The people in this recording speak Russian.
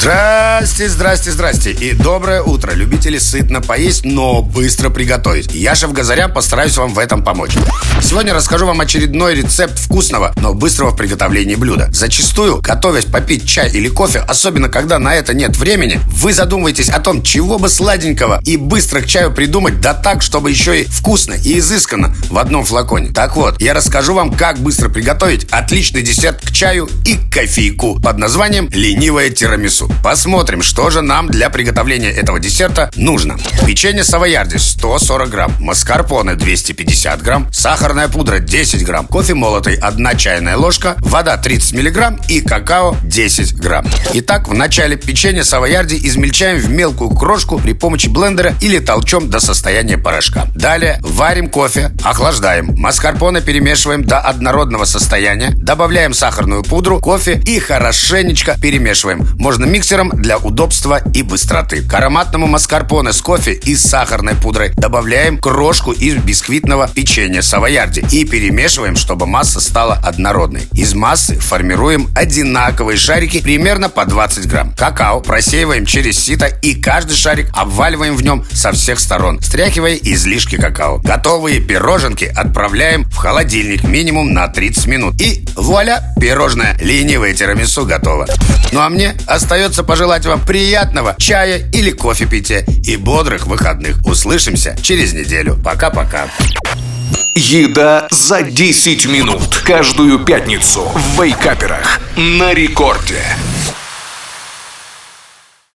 Здрасте, здрасте, здрасте и доброе утро, любители сытно поесть, но быстро приготовить. Я, шеф Газарян, постараюсь вам в этом помочь. Сегодня расскажу вам очередной рецепт вкусного, но быстрого в приготовлении блюда. Зачастую, готовясь попить чай или кофе, особенно когда на это нет времени, вы задумываетесь о том, чего бы сладенького и быстро к чаю придумать, да так, чтобы еще и вкусно и изысканно в одном флаконе. Так вот, я расскажу вам, как быстро приготовить отличный десерт к чаю и кофейку под названием «Ленивое тирамису». Посмотрим, что же нам для приготовления этого десерта нужно. Печенье савоярди 140 грамм, маскарпоне 250 грамм, сахарная пудра 10 грамм, кофе молотый 1 чайная ложка, вода 30 миллиграмм и какао 10 грамм. Итак, в начале печенье савоярди измельчаем в мелкую крошку при помощи блендера или толчем до состояния порошка. Далее варим кофе, охлаждаем. Маскарпоне перемешиваем до однородного состояния, добавляем сахарную пудру, кофе и хорошенечко перемешиваем. Можно микс миксером для удобства и быстроты. К ароматному маскарпоне с кофе и сахарной пудрой добавляем крошку из бисквитного печенья савоярди и перемешиваем, чтобы масса стала однородной. Из массы формируем одинаковые шарики примерно по 20 грамм. Какао просеиваем через сито и каждый шарик обваливаем в нем со всех сторон, стряхивая излишки какао. Готовые пироженки отправляем в холодильник минимум на 30 минут. И вуаля, пирожное ленивое тирамису готово. Ну а мне остается остается пожелать вам приятного чая или кофе питья и бодрых выходных. Услышимся через неделю. Пока-пока. Еда за 10 минут. Каждую пятницу в Вейкаперах. На рекорде.